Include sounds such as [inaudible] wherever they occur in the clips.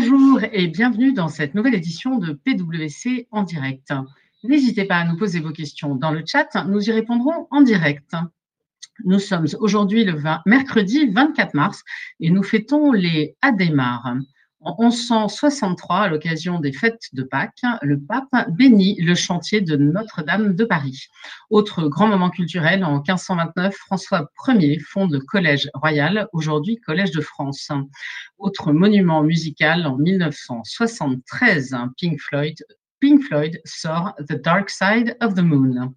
Bonjour et bienvenue dans cette nouvelle édition de PwC en direct. N'hésitez pas à nous poser vos questions dans le chat, nous y répondrons en direct. Nous sommes aujourd'hui le mercredi 24 mars et nous fêtons les Adhémar. En 1163, à l'occasion des fêtes de Pâques, le pape bénit le chantier de Notre-Dame de Paris. Autre grand moment culturel, en 1529, François Ier fonde le Collège Royal, aujourd'hui Collège de France. Autre monument musical, en 1973, Pink Floyd, Pink Floyd sort The Dark Side of the Moon.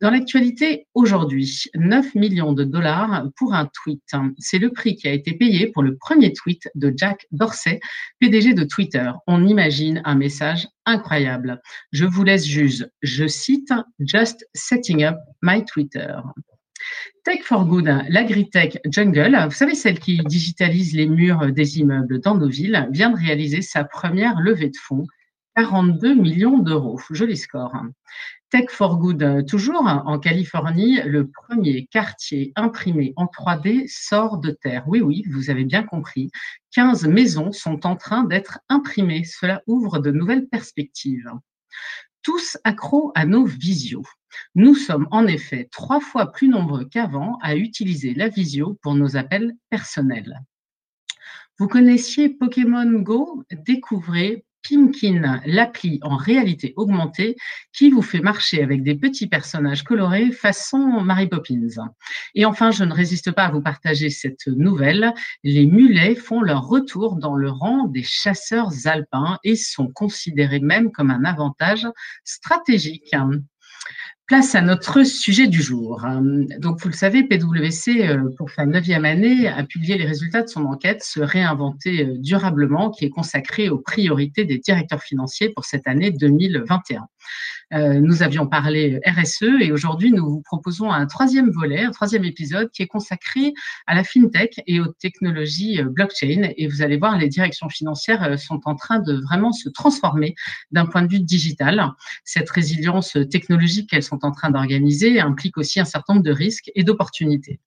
Dans l'actualité aujourd'hui, 9 millions de dollars pour un tweet. C'est le prix qui a été payé pour le premier tweet de Jack Dorsey, PDG de Twitter. On imagine un message incroyable. Je vous laisse juge. Je cite Just setting up my Twitter. Tech for Good, l'agritech Jungle, vous savez, celle qui digitalise les murs des immeubles dans nos villes, vient de réaliser sa première levée de fonds 42 millions d'euros. Joli score. Tech for Good, toujours en Californie, le premier quartier imprimé en 3D sort de terre. Oui, oui, vous avez bien compris. 15 maisons sont en train d'être imprimées. Cela ouvre de nouvelles perspectives. Tous accros à nos visios. Nous sommes en effet trois fois plus nombreux qu'avant à utiliser la visio pour nos appels personnels. Vous connaissiez Pokémon Go? Découvrez Pimkin, l'appli en réalité augmentée qui vous fait marcher avec des petits personnages colorés façon Mary Poppins. Et enfin, je ne résiste pas à vous partager cette nouvelle. Les mulets font leur retour dans le rang des chasseurs alpins et sont considérés même comme un avantage stratégique. Place à notre sujet du jour. Donc, vous le savez, PwC, euh, pour sa neuvième année, a publié les résultats de son enquête Se réinventer euh, durablement, qui est consacrée aux priorités des directeurs financiers pour cette année 2021. Euh, nous avions parlé RSE et aujourd'hui, nous vous proposons un troisième volet, un troisième épisode qui est consacré à la fintech et aux technologies euh, blockchain. Et vous allez voir, les directions financières euh, sont en train de vraiment se transformer d'un point de vue digital. Cette résilience technologique qu'elles sont en train d'organiser implique aussi un certain nombre de risques et d'opportunités.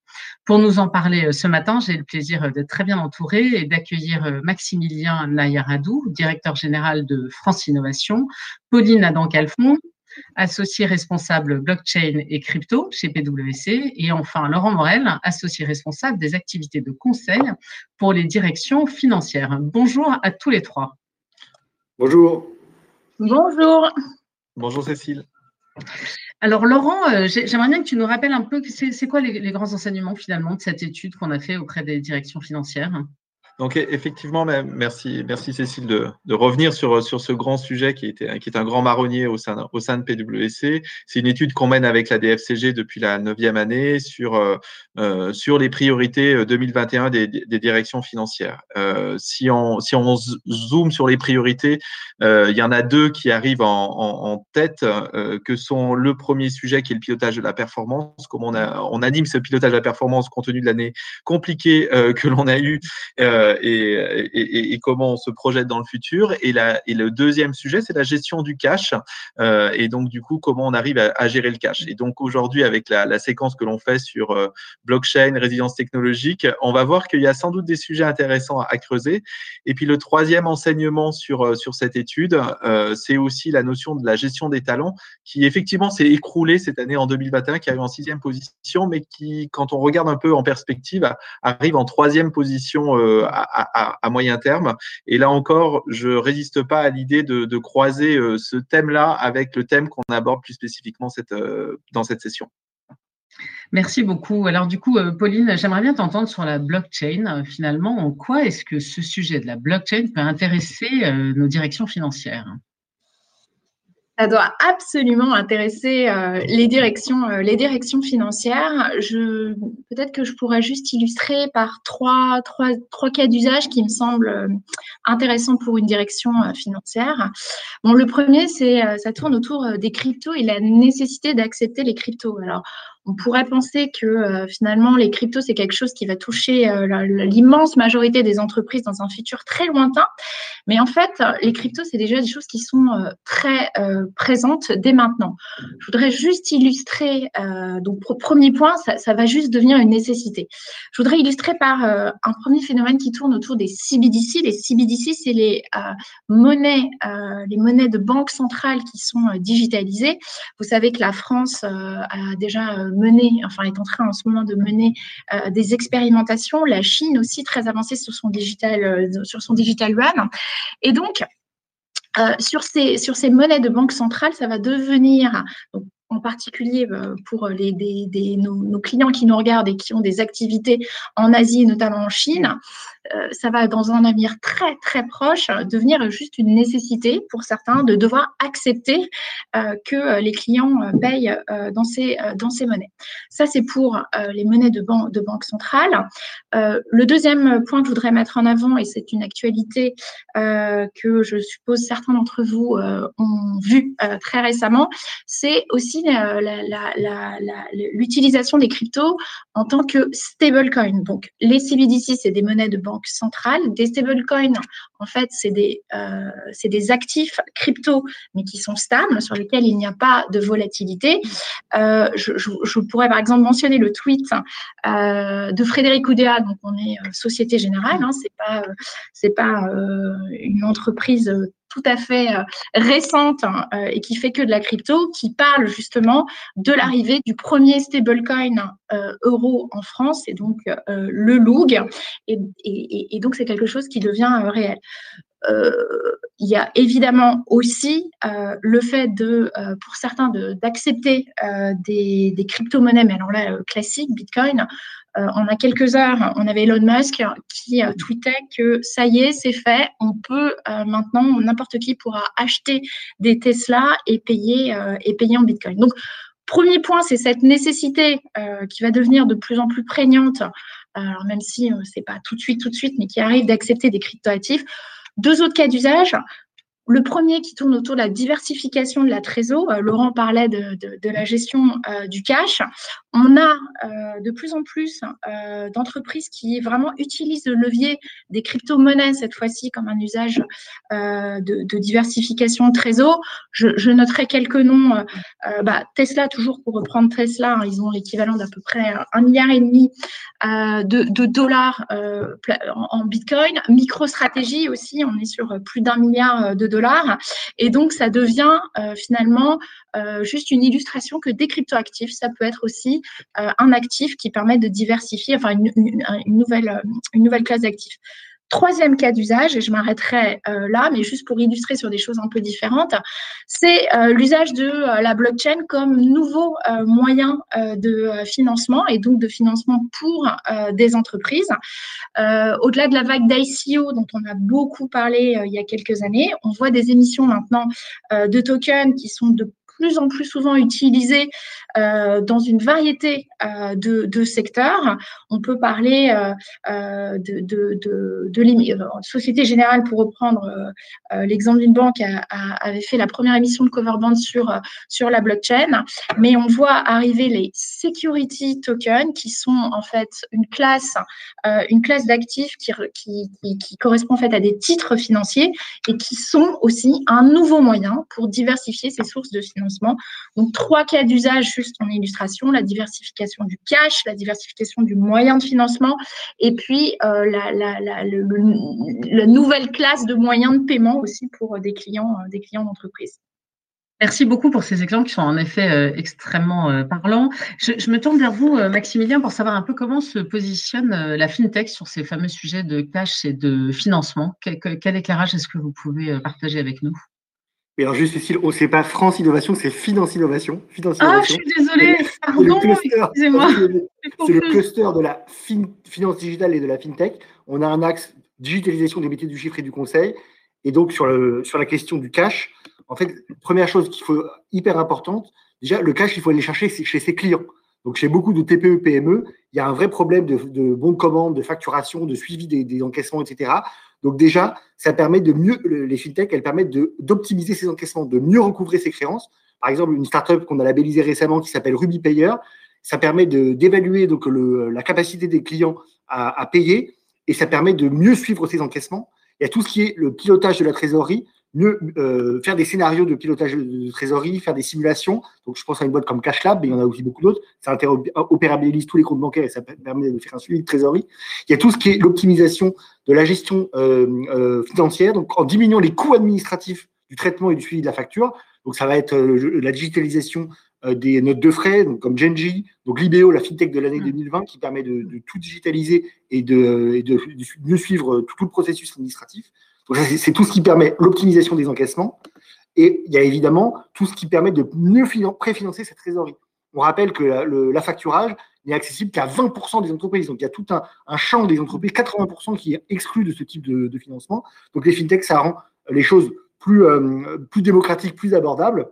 Pour nous en parler ce matin, j'ai le plaisir d'être très bien entourée et d'accueillir Maximilien Nayaradou, directeur général de France Innovation, Pauline Adam-Calfon, associé responsable blockchain et crypto chez PwC, et enfin Laurent Morel, associé responsable des activités de conseil pour les directions financières. Bonjour à tous les trois. Bonjour. Bonjour. Bonjour Cécile. Alors Laurent, euh, j'aimerais bien que tu nous rappelles un peu c'est quoi les, les, grands enseignements finalement de cette étude qu'on a fait auprès des directions financières? Donc effectivement, merci, merci Cécile de, revenir sur, sur ce grand sujet qui, était, qui est un grand marronnier au sein, au sein de PwC. C'est une étude qu'on mène avec la DFCG depuis la neuvième année sur, euh, euh sur les priorités 2021 euh, des, des directions financières. Si, on, si on zoome sur les priorités, il y en a deux qui arrivent en, tête, que sont le premier sujet qui est le pilotage de la performance. Comme on, on anime ce pilotage de la performance compte tenu de l'année compliquée que l'on a eue. Et, comment on se projette dans le futur. Et, le deuxième sujet, c'est la gestion du cash. Euh, et donc, du coup, comment on arrive à, gérer le cash. Et donc, aujourd'hui, avec la, séquence que l'on fait sur euh, blockchain, résilience technologique, on va voir qu'il y a sans doute des sujets intéressants à, creuser. Et puis, le troisième enseignement sur cette étude, c'est aussi la notion de la gestion des talents, qui effectivement s'est écroulée cette année en 2021, qui arrive en sixième position, mais qui, quand on regarde un peu en perspective, arrive en troisième position à, moyen terme. Et là encore, je résiste pas à l'idée de, croiser euh, ce thème-là avec le thème qu'on aborde plus spécifiquement euh, dans cette session. Merci beaucoup. Alors du coup, euh, Pauline, j'aimerais bien t'entendre sur la blockchain. Finalement, en quoi est-ce que ce sujet de la blockchain peut intéresser nos directions financières? Ça doit absolument intéresser euh, les, directions, euh, les directions financières. Je, peut-être que je pourrais juste illustrer par trois, trois, trois cas d'usage qui me semblent euh, intéressants pour une direction financière. Bon, le premier, c'est ça tourne autour des cryptos et la nécessité d'accepter les cryptos. Alors, on pourrait penser que finalement les cryptos c'est quelque chose qui va toucher l'immense majorité des entreprises dans un futur très lointain. Mais en fait, les cryptos c'est déjà des choses qui sont très présentes dès maintenant. Je voudrais juste illustrer. donc premier point, ça, ça, va juste devenir une nécessité. Je voudrais illustrer par un premier phénomène qui tourne autour des CBDC. Les CBDC c'est les monnaies, les monnaies de banque centrale qui sont digitalisées. Vous savez que la France a déjà mené, enfin est en train en ce moment de mener euh, des expérimentations. La Chine aussi très avancée sur son digital, euh, sur son digital yuan. Et donc, euh, sur, ces, sur ces monnaies de banque centrale, ça va devenir, en particulier pour les, des, nos, nos, clients qui nous regardent et qui ont des activités en Asie notamment en Chine, euh, ça va dans un avenir très très proche devenir juste une nécessité pour certains de devoir accepter euh, que les clients payent dans ces dans ces monnaies. Ça c'est pour les monnaies de, ban de banque centrale. le deuxième point que je voudrais mettre en avant et c'est une actualité que je suppose certains d'entre vous ont vu très récemment, c'est aussi l'utilisation des cryptos en tant que stablecoin. Donc les CBDC c'est des monnaies de banque centrale. Des stablecoins, en fait, c'est des, euh, des actifs crypto, mais qui sont stables, sur lesquels il n'y a pas de volatilité. Euh, je, pourrais par exemple mentionner le tweet euh, de Frédéric Oudéa, donc on est Société Générale, hein, c'est pas, c'est pas une entreprise tout à fait euh, récente hein, euh, et qui fait que de la crypto, qui parle justement de l'arrivée du premier stablecoin euh, euro en France, et donc le LOUG. Et, donc, c'est quelque chose qui devient réel. il y a évidemment aussi le fait de, pour certains, d'accepter des, des crypto-monnaies, mais alors là, classiques, Bitcoin, euh, on a quelques heures, on avait Elon Musk qui euh, tweetait que ça y est, c'est fait, on peut euh, maintenant, n'importe qui pourra acheter des Tesla et payer, et payer en Bitcoin. Donc, premier point, c'est cette nécessité qui va devenir de plus en plus prégnante, alors même si c'est pas tout de suite, tout de suite, mais qui arrive d'accepter des cryptoactifs. Deux autres cas d'usage. Le premier qui tourne autour de la diversification de la trésor. Euh, Laurent parlait de, la gestion euh, du cash. On a euh, de plus en plus d'entreprises qui vraiment utilisent le levier des crypto-monnaies cette fois-ci comme un usage de, diversification de trésor. Je, noterai quelques noms. Bah, Tesla, toujours pour reprendre Tesla, hein, ils ont l'équivalent d'à peu près un milliard et demi de, dollars en, en Bitcoin. MicroStratégie aussi, on est sur plus d'un milliard de dollars. Et donc, ça devient euh, finalement euh, juste une illustration que des cryptoactifs, ça peut être aussi euh, un actif qui permet de diversifier, enfin, une, nouvelle, une nouvelle classe d'actifs. Troisième cas d'usage, et je m'arrêterai euh, là, mais juste pour illustrer sur des choses un peu différentes, c'est euh, l'usage de euh, la blockchain comme nouveau moyen de financement et donc de financement pour des entreprises. Au-delà de la vague d'ICO dont on a beaucoup parlé il y a quelques années, on voit des émissions maintenant de tokens qui sont de plus en plus souvent utilisé euh, dans une variété euh, de, secteurs. On peut parler euh, de, de, Société Générale, pour reprendre l'exemple d'une banque, avait fait la première émission de Coverband sur, sur la blockchain, mais on voit arriver les security tokens qui sont en fait une classe, une classe d'actifs qui, qui, qui, correspond en fait à des titres financiers et qui sont aussi un nouveau moyen pour diversifier ces sources de financement donc, trois cas d'usage juste en illustration, la diversification du cash, la diversification du moyen de financement et puis euh, la, nouvelle classe de moyens de paiement aussi pour des clients, euh, des clients d'entreprise. Merci beaucoup pour ces exemples qui sont en effet euh, extrêmement parlants. Je, me tourne vers vous, Maximilien, pour savoir un peu comment se positionne la FinTech sur ces fameux sujets de cash et de financement. quel éclairage est-ce que vous pouvez partager avec nous? Et alors, juste, Cécile, oh, c'est pas France Innovation, c'est Finance Innovation. ah, je suis désolée, pardon, excusez-moi. C'est le cluster de la finance digitale et de la FinTech. On a un axe digitalisation des métiers du chiffre et du conseil. Et donc, sur, le, sur la question du cash, en fait, première chose qu'il faut, hyper importante, déjà, le cash, il faut aller chercher chez ses clients. Donc, chez beaucoup de TPE, PME, il y a un vrai problème de, de bons de commande, de facturation, de suivi des, des encaissements, etc. Donc déjà, ça permet de mieux, les fintechs, elles permettent d'optimiser ces encaissements, de mieux recouvrer ses créances. Par exemple, une startup qu'on a labellisée récemment qui s'appelle Ruby Payer, ça permet d'évaluer la capacité des clients à, payer et ça permet de mieux suivre ces encaissements. Il y a tout ce qui est le pilotage de la trésorerie, mieux euh, faire des scénarios de pilotage de, trésorerie, faire des simulations. Donc, je pense à une boîte comme CashLab, mais il y en a aussi beaucoup d'autres. Ça interopérabilise tous les comptes bancaires et ça permet de faire un suivi de trésorerie. Il y a tout ce qui est l'optimisation de la gestion euh, euh, financière, donc en diminuant les coûts administratifs du traitement et du suivi de la facture. Donc, ça va être la digitalisation des notes de frais, donc comme Genji, donc Libéo, la fintech de l'année 2020, mmh. qui permet de, tout digitaliser et de, et de, mieux suivre tout le processus administratif c'est tout ce qui permet l'optimisation des encaissements. Et il y a évidemment tout ce qui permet de mieux préfinancer cette trésorerie. On rappelle que la, n'est accessible qu'à 20% des entreprises. Donc il y a tout un, champ des entreprises, 80% qui est exclu de ce type de, financement. Donc les fintechs, ça rend les choses plus, euh, plus démocratiques, plus abordables.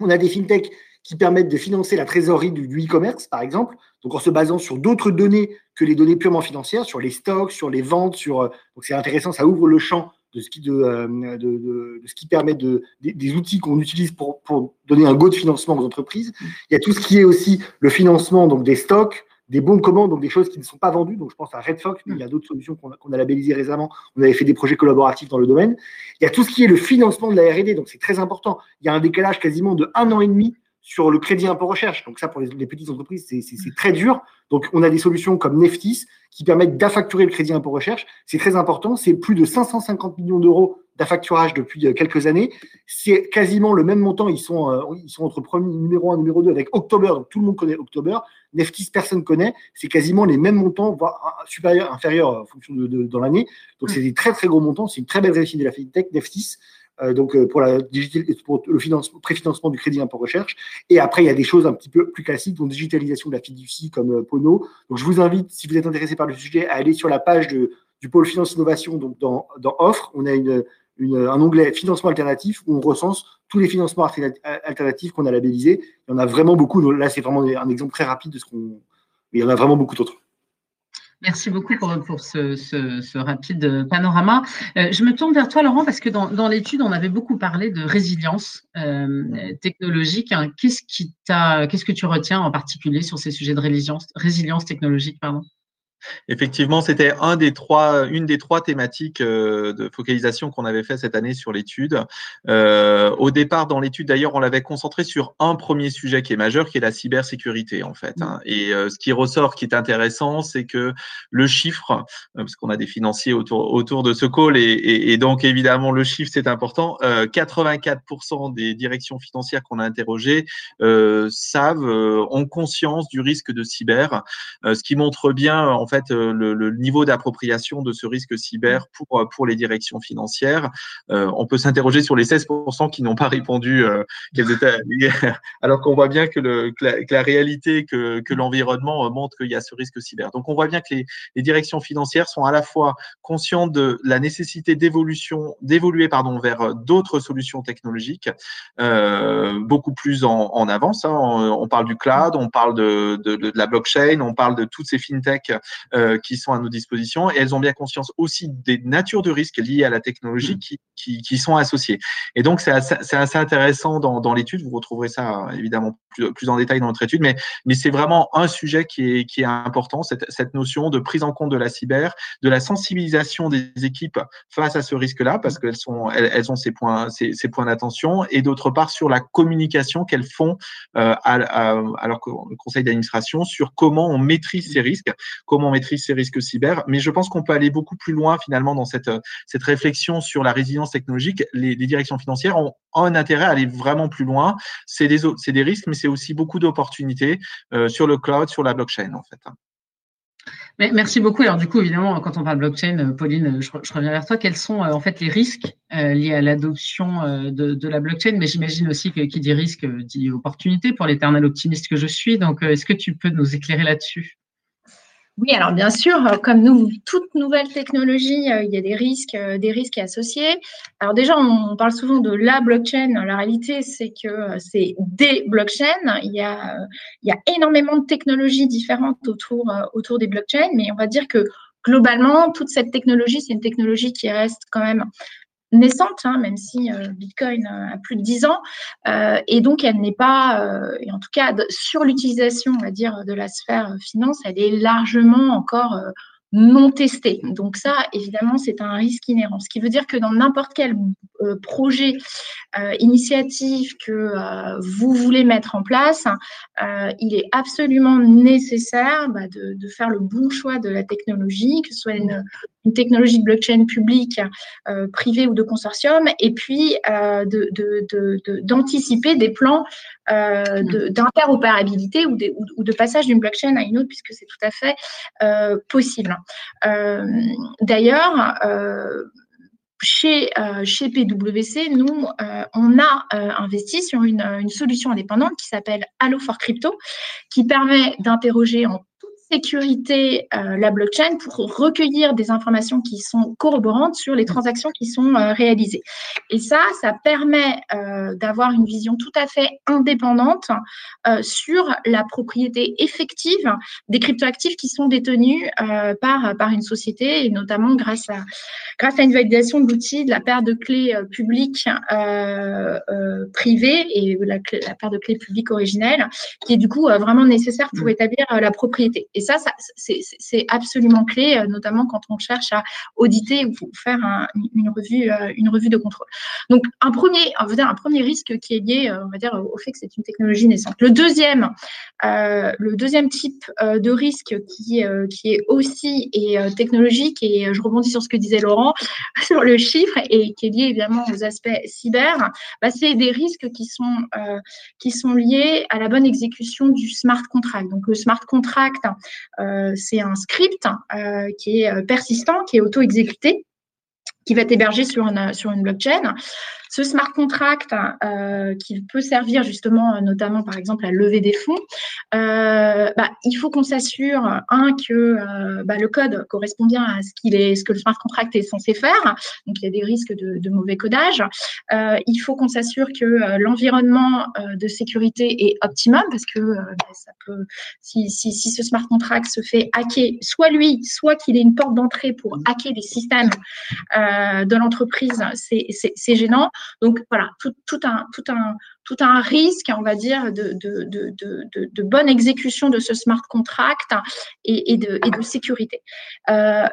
On a des fintechs qui permettent de financer la trésorerie du e-commerce, par exemple, donc en se basant sur d'autres données que les données purement financières, sur les stocks, sur les ventes, sur. Euh, donc c'est intéressant, ça ouvre le champ de ce qui, de, euh, de, ce qui permet de, des, outils qu'on utilise pour, pour, donner un go de financement aux entreprises. Il y a tout ce qui est aussi le financement donc des stocks, des bons de commande, donc des choses qui ne sont pas vendues. Donc je pense à Redfox, mais il y a d'autres solutions qu'on a, a labellisées récemment. On avait fait des projets collaboratifs dans le domaine. Il y a tout ce qui est le financement de la R&D, donc c'est très important. Il y a un décalage quasiment de un an et demi sur le crédit impôt recherche. Donc ça, pour les, petites entreprises, c'est très dur. Donc on a des solutions comme Neftis qui permettent d'affacturer le crédit impôt recherche. C'est très important. C'est plus de 550 millions d'euros d'affacturage depuis euh, quelques années. C'est quasiment le même montant. Ils sont, euh, ils sont entre premier, numéro 1 numéro 2 avec October. Donc tout le monde connaît October. Neftis, personne connaît. C'est quasiment les mêmes montants, voire supérieurs, inférieurs en fonction de, dans l'année. Donc c'est des très très gros montants. C'est une très belle réussite de la FinTech, Neftis. Euh, donc euh, pour, le financement, préfinancement du crédit impôt recherche. Et après, il y a des choses un petit peu plus classiques, donc digitalisation de la fiducie comme euh, Pono. Donc je vous invite, si vous êtes intéressé par le sujet, à aller sur la page du pôle finance innovation, donc dans, dans Offre, on a un onglet financement alternatif où on recense tous les financements alternatifs qu'on a labellisés. Il y en a vraiment beaucoup. là, c'est vraiment un exemple très rapide de ce qu'on. Il y en a vraiment beaucoup d'autres. Merci beaucoup pour, ce, rapide panorama. Euh, je me tourne vers toi, Laurent, parce que dans, l'étude, on avait beaucoup parlé de résilience euh, technologique. Qu'est-ce qui qu'est-ce que tu retiens en particulier sur ces sujets de résilience, résilience technologique, pardon? Effectivement, c'était un des trois, une des trois thématiques euh, de focalisation qu'on avait fait cette année sur l'étude. Euh, au départ, dans l'étude, d'ailleurs, on l'avait concentré sur un premier sujet qui est majeur, qui est la cybersécurité, en fait. Hein. Et euh, ce qui ressort, qui est intéressant, c'est que le chiffre, parce qu'on a des financiers autour, autour de ce call, et, et, donc évidemment le chiffre, c'est important. 84% des directions financières qu'on a interrogées savent, ont conscience du risque de cyber, ce qui montre bien, en fait euh, le, niveau d'appropriation de ce risque cyber pour, euh, pour les directions financières. Euh, on peut s'interroger sur les 16% qui n'ont pas répondu [laughs] [laughs] alors qu'on voit bien que, le, la, réalité, que, que l'environnement montre qu'il y a ce risque cyber. Donc on voit bien que les, les, directions financières sont à la fois conscientes de la nécessité d'évolution, d'évoluer pardon vers d'autres solutions technologiques, euh, beaucoup plus en, en avance. Hein. On, parle du cloud, on parle de, de, de, la blockchain, on parle de toutes ces fintechs euh, qui sont à nos dispositions et elles ont bien conscience aussi des natures de risques liées à la technologie mmh. qui, qui, qui sont associées. Et donc, c'est assez, assez, intéressant dans, dans l'étude. Vous retrouverez ça évidemment plus, plus, en détail dans notre étude, mais, mais c'est vraiment un sujet qui est, qui est important, cette, cette notion de prise en compte de la cyber, de la sensibilisation des équipes face à ce risque-là, parce qu'elles sont, elles, elles, ont ces points, ces, ces points d'attention, et d'autre part sur la communication qu'elles font euh, à, à, à, leur conseil d'administration sur comment on maîtrise ces risques, comment on maîtrise ces risques cyber. Mais je pense qu'on peut aller beaucoup plus loin finalement dans cette, cette réflexion sur la résilience technologique. Les, directions financières ont un intérêt à aller vraiment plus loin. C'est des, des risques, mais c'est aussi beaucoup d'opportunités euh, sur le cloud, sur la blockchain en fait. merci beaucoup. Alors du coup, évidemment, quand on parle blockchain, euh, Pauline, je, reviens vers toi. Quels sont euh, en fait les risques liés à l'adoption de, de, la blockchain? Mais j'imagine aussi que qui dit risque dit opportunité pour l'éternel optimiste que je suis. Donc, est-ce que tu peux nous éclairer là-dessus? Oui, alors bien sûr, euh, comme nous, toute nouvelle technologie, euh, il y a des risques, euh, des risques associés. Alors déjà, on parle souvent de la blockchain. La réalité, c'est que c'est des blockchains. Il y a, il y a énormément de technologies différentes autour, autour des blockchains, mais on va dire que globalement, toute cette technologie, c'est une technologie qui reste quand même naissante, hein, même si Bitcoin a plus de 10 ans, et donc elle n'est pas, et en tout cas sur l'utilisation, on va dire, de la sphère finance, elle est largement encore non testé. Donc ça, évidemment, c'est un risque inhérent. Ce qui veut dire que dans n'importe quel euh, projet, euh, initiative que euh, vous voulez mettre en place, il est absolument nécessaire bah, de, de, faire le bon choix de la technologie, que ce soit une, une technologie de blockchain publique, euh, privée ou de consortium, et puis euh, d'anticiper de, de, des plans euh, d'interopérabilité ou, de passage d'une blockchain à une autre, puisque c'est tout à fait possible. D'ailleurs, chez, chez PwC, nous, on a investi sur une, une, solution indépendante qui s'appelle Allo for Crypto, qui permet d'interroger en sécurité euh, la blockchain pour recueillir des informations qui sont corroborantes sur les transactions qui sont euh, réalisées. Et ça, ça permet euh, d'avoir une vision tout à fait indépendante sur la propriété effective des cryptoactifs qui sont détenus par, par une société, et notamment grâce à, grâce à une validation de l'outil de la paire de clés publiques privées et la, la, paire de clés publiques originelles, qui est du coup vraiment nécessaire pour mmh. établir la propriété. Et ça, ça c'est absolument clé, euh, notamment quand on cherche à auditer ou faire une, revue, euh, une revue de contrôle. Donc, un premier, on va dire un premier risque qui est lié, euh, on va dire, au fait que c'est une technologie naissante. Le deuxième, le deuxième type de risque qui, est aussi et, technologique, et je rebondis sur ce que disait Laurent, [laughs] sur le chiffre, et qui est lié évidemment aux aspects cyber, bah, c'est des risques qui sont, qui sont liés à la bonne exécution du smart contract. Donc, le smart contract, c'est un script euh, qui est euh, persistant, qui est auto-exécuté qui va être hébergé sur une, sur une blockchain. Ce smart contract, euh, qui peut servir justement, notamment par exemple à lever des fonds, euh, bah, il faut qu'on s'assure un que euh, bah, le code correspond bien à ce qu'il est, ce que le smart contract est censé faire. Donc il y a des risques de, mauvais codage. Euh, il faut qu'on s'assure que euh, l'environnement euh, de sécurité est optimum parce que bah, ça peut, si, si, si, ce smart contract se fait hacker, soit lui, soit qu'il ait une porte d'entrée pour hacker les systèmes de l'entreprise, c'est gênant. Donc voilà, tout, un, risque, on va dire, de, de, de, de bonne exécution de ce smart contract et, et, de, sécurité. Euh,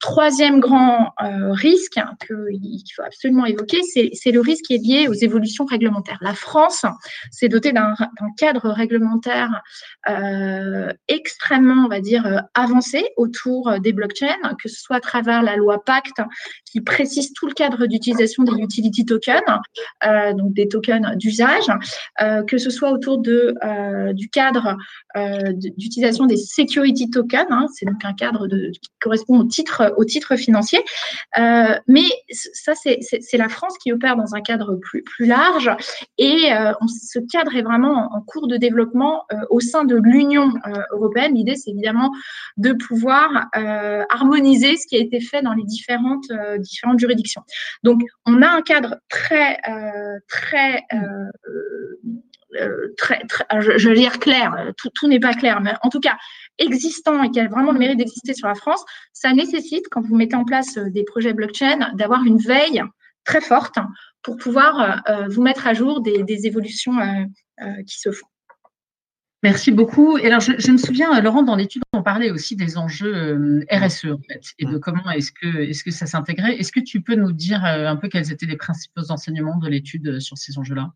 troisième grand euh, risque qu'il faut absolument évoquer, c'est le risque qui est lié aux évolutions réglementaires. La France s'est dotée d'un cadre réglementaire euh, extrêmement, on va dire, euh, avancé autour des blockchains, que ce soit à travers la loi Pacte qui précise tout le cadre d'utilisation des utility tokens, donc des tokens d'usage, que ce soit autour de, du cadre d'utilisation des security tokens, hein, c'est donc un cadre qui correspond au titre au titre financier. Euh, mais ça, c'est la France qui opère dans un cadre plus, plus large et euh, ce cadre est vraiment en, cours de développement euh, au sein de l'Union européenne. L'idée, c'est évidemment de pouvoir harmoniser ce qui a été fait dans les différentes, différentes juridictions. Donc, on a un cadre très, très très, très, je, veux dire clair, tout, tout n'est pas clair, mais en tout cas, existant et qui a vraiment le mérite d'exister sur la France, ça nécessite, quand vous mettez en place euh, des projets blockchain, d'avoir une veille très forte pour pouvoir euh, euh, vous mettre à jour des, évolutions qui se font. Merci beaucoup. Et alors, je, me souviens, Laurent, dans l'étude, on parlait aussi des enjeux RSE, en fait, et de comment est-ce que, est que ça s'intégrait. Est-ce que tu peux nous dire un peu quels étaient les principaux enseignements de l'étude sur ces enjeux-là?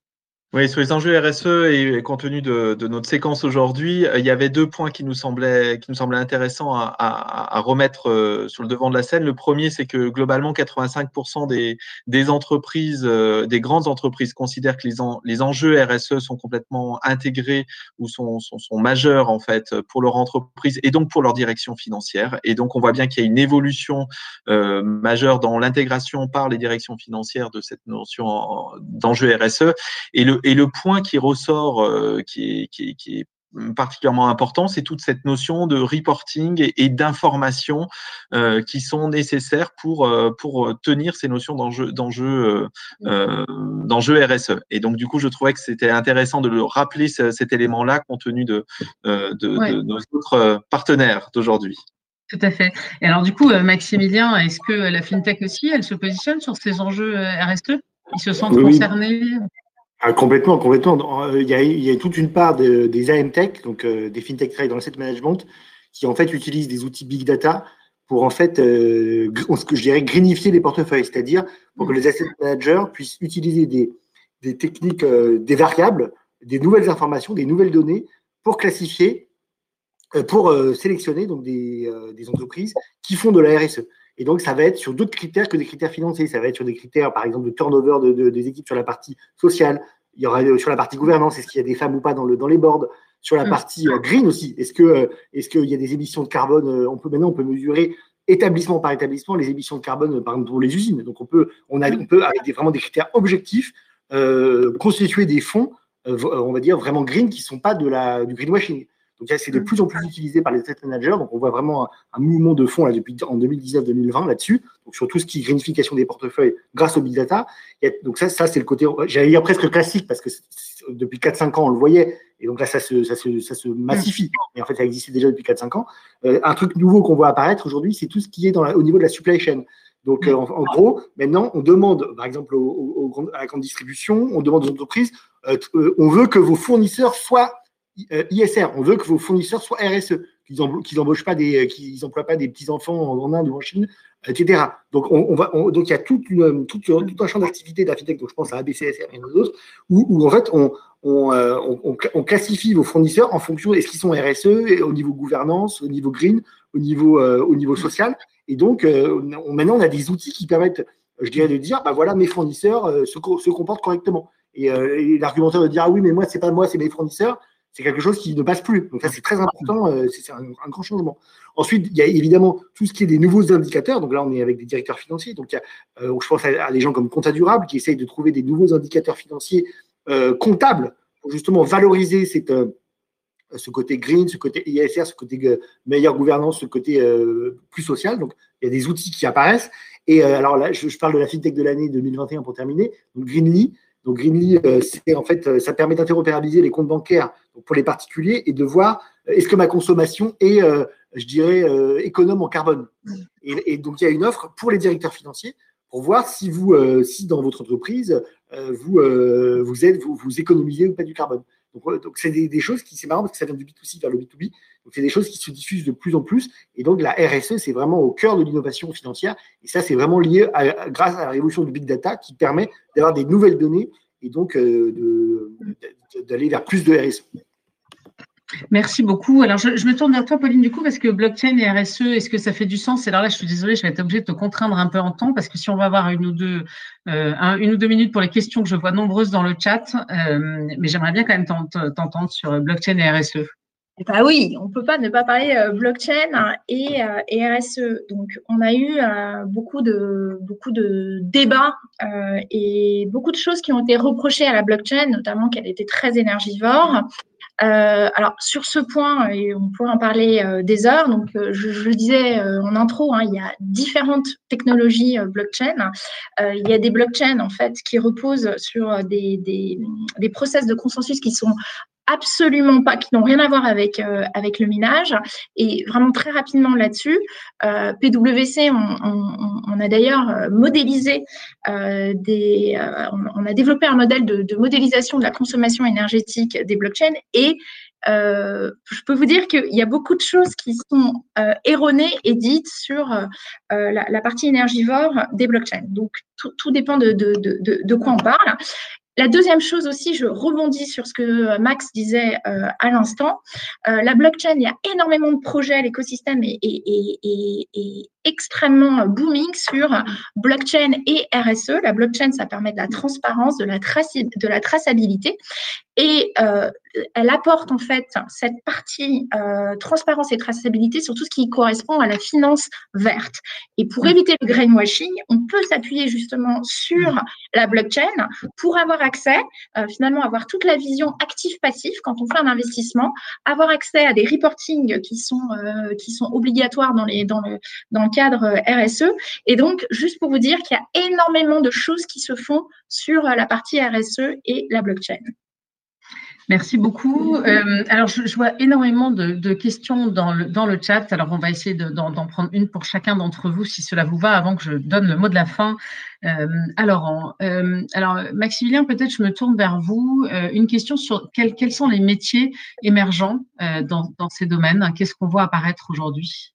Oui, sur les enjeux RSE et compte tenu de, de notre séquence aujourd'hui, euh, il y avait deux points qui nous semblaient, qui nous semblaient intéressants à, à, à, remettre euh, sur le devant de la scène. Le premier, c'est que globalement, 85% des, des entreprises, euh, des grandes entreprises considèrent que les, les enjeux RSE sont complètement intégrés ou sont, sont, sont, majeurs en fait pour leur entreprise et donc pour leur direction financière. Et donc, on voit bien qu'il y a une évolution euh, majeure dans l'intégration par les directions financières de cette notion d'enjeux RSE. Et le, et le point qui ressort, euh, qui, est, qui, qui, est, particulièrement important, c'est toute cette notion de reporting et, d'information euh, qui sont nécessaires pour, euh, pour tenir ces notions d'enjeu d'enjeu euh, d'enjeu RSE. Et donc, du coup, je trouvais que c'était intéressant de le rappeler cet élément-là compte tenu de, de, ouais. de nos autres partenaires d'aujourd'hui. Tout à fait. Et alors du coup, Maximilien, est-ce que la FinTech aussi, elle se positionne sur ces enjeux RSE Ils se sentent concernés? Ah, complètement, complètement. Il y, a, il y, a, toute une part des AMTech, donc des FinTech trade dans l'asset management, qui en fait utilisent des outils big data pour en fait, euh, ce que je dirais, greenifier les portefeuilles, c'est-à-dire pour que les asset managers puissent utiliser des, des techniques, euh, des variables, des nouvelles informations, des nouvelles données pour classifier, euh, pour sélectionner donc des, des, entreprises qui font de la RSE. Et donc, ça va être sur d'autres critères que des critères financiers. Ça va être sur des critères, par exemple, de turnover de, des équipes sur la partie sociale. Il y aura sur la partie gouvernance, est-ce qu'il y a des femmes ou pas dans, le, dans les boards? Sur la mm. partie euh, green aussi. Est-ce que euh, est-ce qu'il y a des émissions de carbone euh, On peut maintenant on peut mesurer établissement par établissement les émissions de carbone par exemple pour les usines. Donc on peut on a on peut avec des, vraiment des critères objectifs constituer des fonds on va dire vraiment green qui sont pas de la du greenwashing. Donc c'est de mm. plus en plus utilisé par les asset managers. Donc on voit vraiment un, mouvement de fond là, depuis en 2019-2020 là-dessus. Donc sur tout ce qui est greenification des portefeuilles grâce au big data. donc ça, ça c'est le côté, j'allais dire presque classique parce que depuis 4-5 ans on le voyait. Et donc là ça se, ça se, ça se massifie. Mais en fait ça existait déjà depuis 4-5 ans. Euh, un truc nouveau qu'on voit apparaître aujourd'hui, c'est tout ce qui est dans au niveau de la supply chain. Donc, mm. euh, en, gros, maintenant, on demande, par exemple, à la grande distribution, on demande aux entreprises, euh, on veut que vos fournisseurs soient euh, ISR, on veut que vos fournisseurs soient RSE, qu'ils n'embauchent pas des, qu'ils emploient pas des petits enfants en Inde ou en Chine, etc. Donc on, va, donc il y a une, tout un champ d'activité de la FinTech, donc je pense à ABCSR et d'autres, où, où, en fait on, euh, classifie vos fournisseurs en fonction est-ce qu'ils sont RSE au niveau gouvernance, au niveau green, au niveau, euh, au niveau social. Et donc maintenant on a des outils qui permettent, je dirais, de dire bah voilà mes fournisseurs se, se, comportent correctement. Et, et l'argumentaire de dire ah oui mais moi c'est pas moi c'est mes fournisseurs c'est quelque chose qui ne passe plus. Donc ça, c'est très important, euh, c'est un, grand changement. Ensuite, il y a évidemment tout ce qui est des nouveaux indicateurs. Donc là, on est avec des directeurs financiers. Donc euh, je pense à, des gens comme Compta Durable qui essayent de trouver des nouveaux indicateurs financiers euh, comptables pour justement valoriser cette, ce côté green, ce côté ISR, ce côté meilleure gouvernance, ce côté plus social. Donc il y a des outils qui apparaissent. Et alors là, je, je, parle de la FinTech de l'année 2021 pour terminer. Donc Greenly, donc Greenly, euh, c'est en fait, euh, ça permet d'interopérabiliser les comptes bancaires pour les particuliers et de voir euh, est-ce que ma consommation est, je dirais, économe en carbone. Et, donc il y a une offre pour les directeurs financiers pour voir si vous, si dans votre entreprise, vous, vous êtes, vous, vous économisez ou pas du carbone. Donc, c'est des, choses qui, c'est marrant parce que ça vient du B2C vers le B2B. Donc, c'est des choses qui se diffusent de plus en plus. Et donc, la RSE, c'est vraiment au cœur de l'innovation financière. Et ça, c'est vraiment lié grâce à la révolution du big data qui permet d'avoir des nouvelles données et donc euh, d'aller vers plus de RSE. Merci beaucoup. Alors, je, me tourne vers toi, Pauline, du coup, parce que blockchain et RSE, est-ce que ça fait du sens? Et alors là, je suis désolée, je vais être obligée de te contraindre un peu en temps, parce que si on va avoir une ou deux, euh, une ou deux minutes pour les questions que je vois nombreuses dans le chat, euh, mais j'aimerais bien quand même t'entendre sur blockchain et RSE. Bah oui, on ne peut pas ne pas parler euh, blockchain et, RSE. Donc, on a eu beaucoup, de, beaucoup de débats et beaucoup de choses qui ont été reprochées à la blockchain, notamment qu'elle était très énergivore, euh, alors sur ce point, et on pourrait en parler euh, des heures, donc euh, je, je, disais en intro, hein, il y a différentes technologies blockchain. il y a des blockchains en fait qui reposent sur des, des, des process de consensus qui sont absolument pas, qui n'ont rien à voir avec, euh, avec le minage. Et vraiment très rapidement là-dessus, euh, PwC, on, a d'ailleurs euh, modélisé des, on, a développé un modèle de, modélisation de la consommation énergétique des blockchains et je peux vous dire qu'il y a beaucoup de choses qui sont erronées et dites sur la, partie énergivore des blockchains. Donc, tout, tout dépend de, de, de, quoi on parle. La deuxième chose aussi, je rebondis sur ce que Max disait euh, à l'instant. Euh, la blockchain, il y a énormément de projets, l'écosystème est, extrêmement booming sur blockchain et RSE. La blockchain, ça permet de la transparence, de la, de la traçabilité. Et euh, elle apporte en fait cette partie euh, transparence et traçabilité sur tout ce qui correspond à la finance verte. Et pour mm. éviter le greenwashing, on peut s'appuyer justement sur la blockchain pour avoir accès, euh, finalement, avoir toute la vision active-passif quand on fait un investissement, avoir accès à des reportings qui sont, qui sont obligatoires dans, les, dans, le, dans le cadre RSE. Et donc, juste pour vous dire qu'il y a énormément de choses qui se font sur la partie RSE et la blockchain. Merci beaucoup. Euh, alors, je, vois énormément de, questions dans le, dans le chat. Alors, on va essayer d'en prendre une pour chacun d'entre vous, si cela vous va, avant que je donne le mot de la fin. Euh, alors, euh, alors, Maximilien, peut-être je me tourne vers vous. une question sur quels, sont les métiers émergents dans ces domaines? Qu'est-ce qu'on voit apparaître aujourd'hui?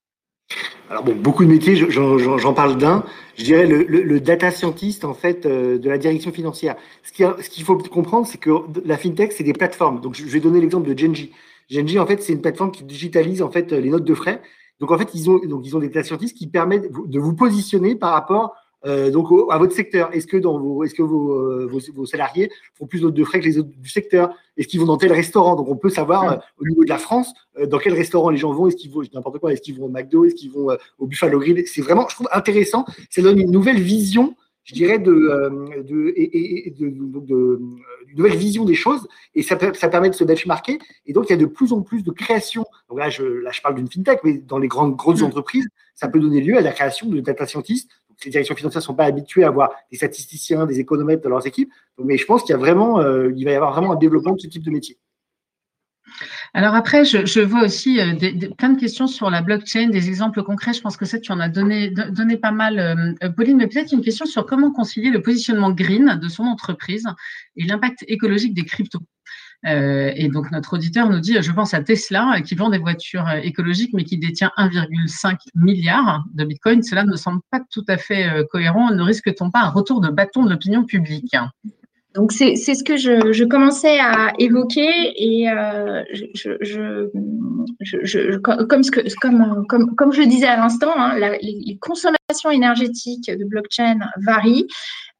Alors bon, beaucoup de métiers, j'en parle d'un. Je dirais le, data scientist en fait euh, de la direction financière. Ce qu'il faut comprendre, c'est que la fintech, c'est des plateformes. Donc je vais donner l'exemple de Genji. Genji, en fait, c'est une plateforme qui digitalise en fait les notes de frais. Donc en fait, ils ont donc ils ont des data scientists qui permettent de vous positionner par rapport euh, donc à votre secteur. Est-ce que, dans vos, est-ce que vos, euh, vos, salariés font plus de frais que les autres du secteur? Est-ce qu'ils vont dans tel restaurant? Donc on peut savoir euh, au niveau de la France dans quel restaurant les gens vont? Est-ce qu'ils vont n'importe quoi Est-ce qu'ils vont au McDo? Est-ce qu'ils vont au Buffalo Grill? C'est vraiment, je trouve intéressant. Ça donne une nouvelle vision je dirais, de, de, et, de, de, une nouvelle vision des choses, et ça, ça permet de se benchmarker. Et donc, il y a de plus en plus de création. Donc là, je, là, je parle d'une fintech, mais dans les grandes, grosses mmh. entreprises, ça peut donner lieu à la création de data scientists les directions financières ne sont pas habituées à avoir des statisticiens, des économètres dans leurs équipes. mais je pense qu'il y a vraiment, euh, il va y avoir vraiment un développement de ce type de métier. Alors après, je, vois aussi euh, plein de questions sur la blockchain, des exemples concrets. Je pense que ça, tu en as donné, donné pas mal, euh, Pauline, mais peut-être une question sur comment concilier le positionnement green de son entreprise et l'impact écologique des cryptos. Euh, et donc, notre auditeur nous dit, je pense à Tesla, qui vend des voitures euh, écologiques, mais qui détient 1,5 milliard de Bitcoin. Cela ne semble pas tout à fait euh, cohérent. Ne risque-t-on pas un retour de bâton de l'opinion publique? Donc c'est ce que je, commençais à évoquer et comme, je le disais à l'instant, hein, les, consommations énergétiques de blockchain varient.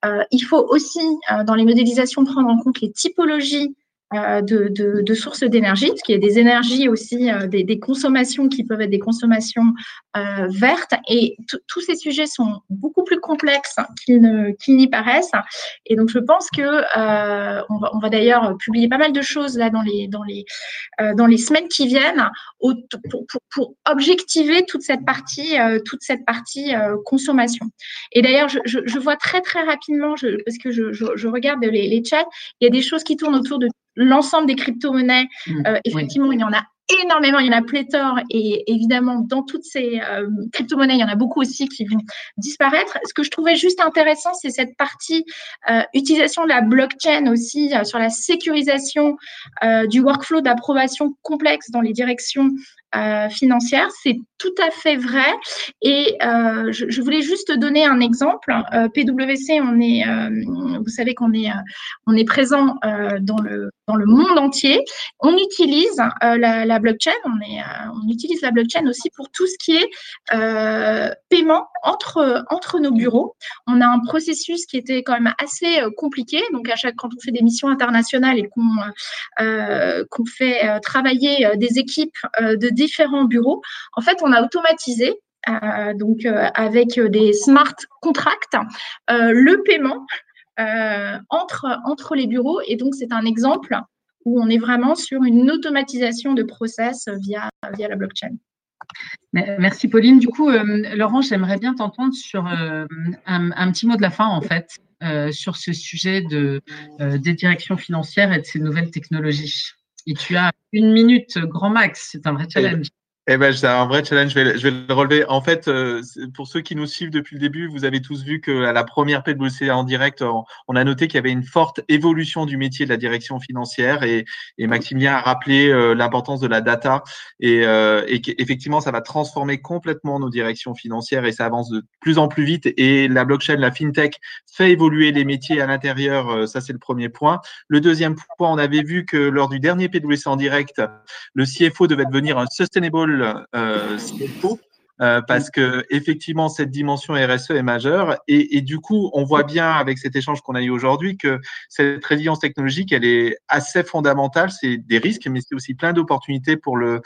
Euh, il faut aussi, dans les modélisations, prendre en compte les typologies euh, de, sources d'énergie, parce qu'il y a des énergies aussi, euh, des, consommations qui peuvent être des consommations euh, vertes. Et tous ces sujets sont beaucoup plus complexes qu'ils n'y paraissent. Et donc, je pense que on va, d'ailleurs publier pas mal de choses là dans les, dans les, dans les semaines qui viennent pour, objectiver toute cette partie, toute cette partie consommation. Et d'ailleurs, je, vois très, très rapidement, parce que je, regarde les chats, il y a des choses qui tournent autour de l'ensemble des crypto-monnaies, mmh, euh, effectivement, il y en a énormément, il y en a pléthore. Et évidemment dans toutes ces euh, crypto-monnaies, il y en a beaucoup aussi qui vont disparaître. Ce que je trouvais juste intéressant, c'est cette partie euh, utilisation de la blockchain aussi sur la sécurisation du workflow d'approbation complexe dans les directions euh, financière. C'est tout à fait vrai. Et euh, je, voulais juste donner un exemple. Euh, PwC, on est, vous savez qu'on est, on est présent dans le dans le monde entier. On utilise la, blockchain. On est, on utilise la blockchain aussi pour tout ce qui est paiement entre entre nos bureaux. On a un processus qui était quand même assez compliqué. Donc à chaque quand on fait des missions internationales et qu'on qu'on fait travailler des équipes de différents bureaux. En fait, on a automatisé euh, donc euh, avec des smart contracts, euh, le paiement entre, entre les bureaux. Et donc, c'est un exemple où on est vraiment sur une automatisation de process via, via la blockchain. Merci Pauline. Du coup, Laurent, j'aimerais bien t'entendre sur un, un, petit mot de la fin, en fait, sur ce sujet de, des directions financières et de ces nouvelles technologies. Et tu as une minute grand max, c'est un vrai challenge. Eh ben, c'est un vrai challenge. Je vais, je vais, le relever. En fait, euh, pour ceux qui nous suivent depuis le début, vous avez tous vu que à la première PwC en direct, on a noté qu'il y avait une forte évolution du métier de la direction financière et, et Maximilien a rappelé euh, l'importance de la data et, euh, et qu'effectivement, ça va transformer complètement nos directions financières et ça avance de plus en plus vite. Et la blockchain, la fintech fait évoluer les métiers à l'intérieur. Ça, c'est le premier point. Le deuxième point, on avait vu que lors du dernier PwC en direct, le CFO devait devenir un sustainable euh, euh, parce que effectivement cette dimension RSE est majeure. Et, du coup on voit bien avec cet échange qu'on a eu aujourd'hui que cette résilience technologique elle est assez fondamentale. C'est des risques mais c'est aussi plein d'opportunités pour le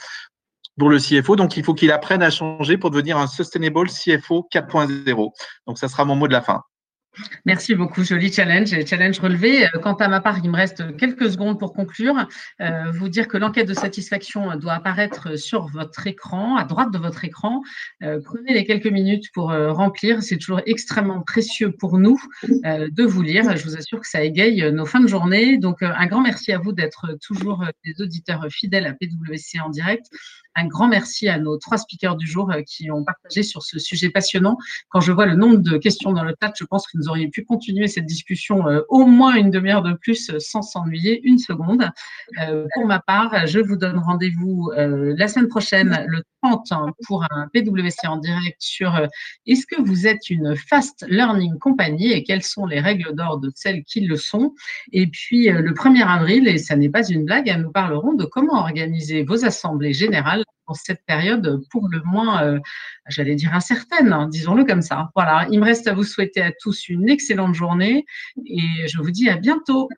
pour le CFO donc il faut qu'il apprenne à changer pour devenir un sustainable CFO 4.0 donc ça sera mon mot de la fin Merci beaucoup, joli challenge challenge relevé. Euh, quant à ma part, il me reste quelques secondes pour conclure. Euh, vous dire que l'enquête de satisfaction doit apparaître sur votre écran, à droite de votre écran. Euh, prenez les quelques minutes pour remplir. C'est toujours extrêmement précieux pour nous de vous lire. Je vous assure que ça égaye nos fins de journée. Donc, un grand merci à vous d'être toujours des auditeurs fidèles à PwC en direct. Un grand merci à nos trois speakers du jour qui ont partagé sur ce sujet passionnant. Quand je vois le nombre de questions dans le chat, je pense que nous auriez pu continuer cette discussion euh, au moins une demi-heure de plus euh, sans s'ennuyer une seconde. Euh, pour ma part, je vous donne rendez-vous la semaine prochaine, le 30, pour un PWC en direct sur est-ce que vous êtes une fast learning compagnie et quelles sont les règles d'or de celles qui le sont? Et puis le 1er avril, et ça n'est pas une blague, nous parlerons de comment organiser vos assemblées générales cette période pour le moins, euh, j'allais dire incertaine, hein, disons-le comme ça. Voilà, il me reste à vous souhaiter à tous une excellente journée et je vous dis à bientôt.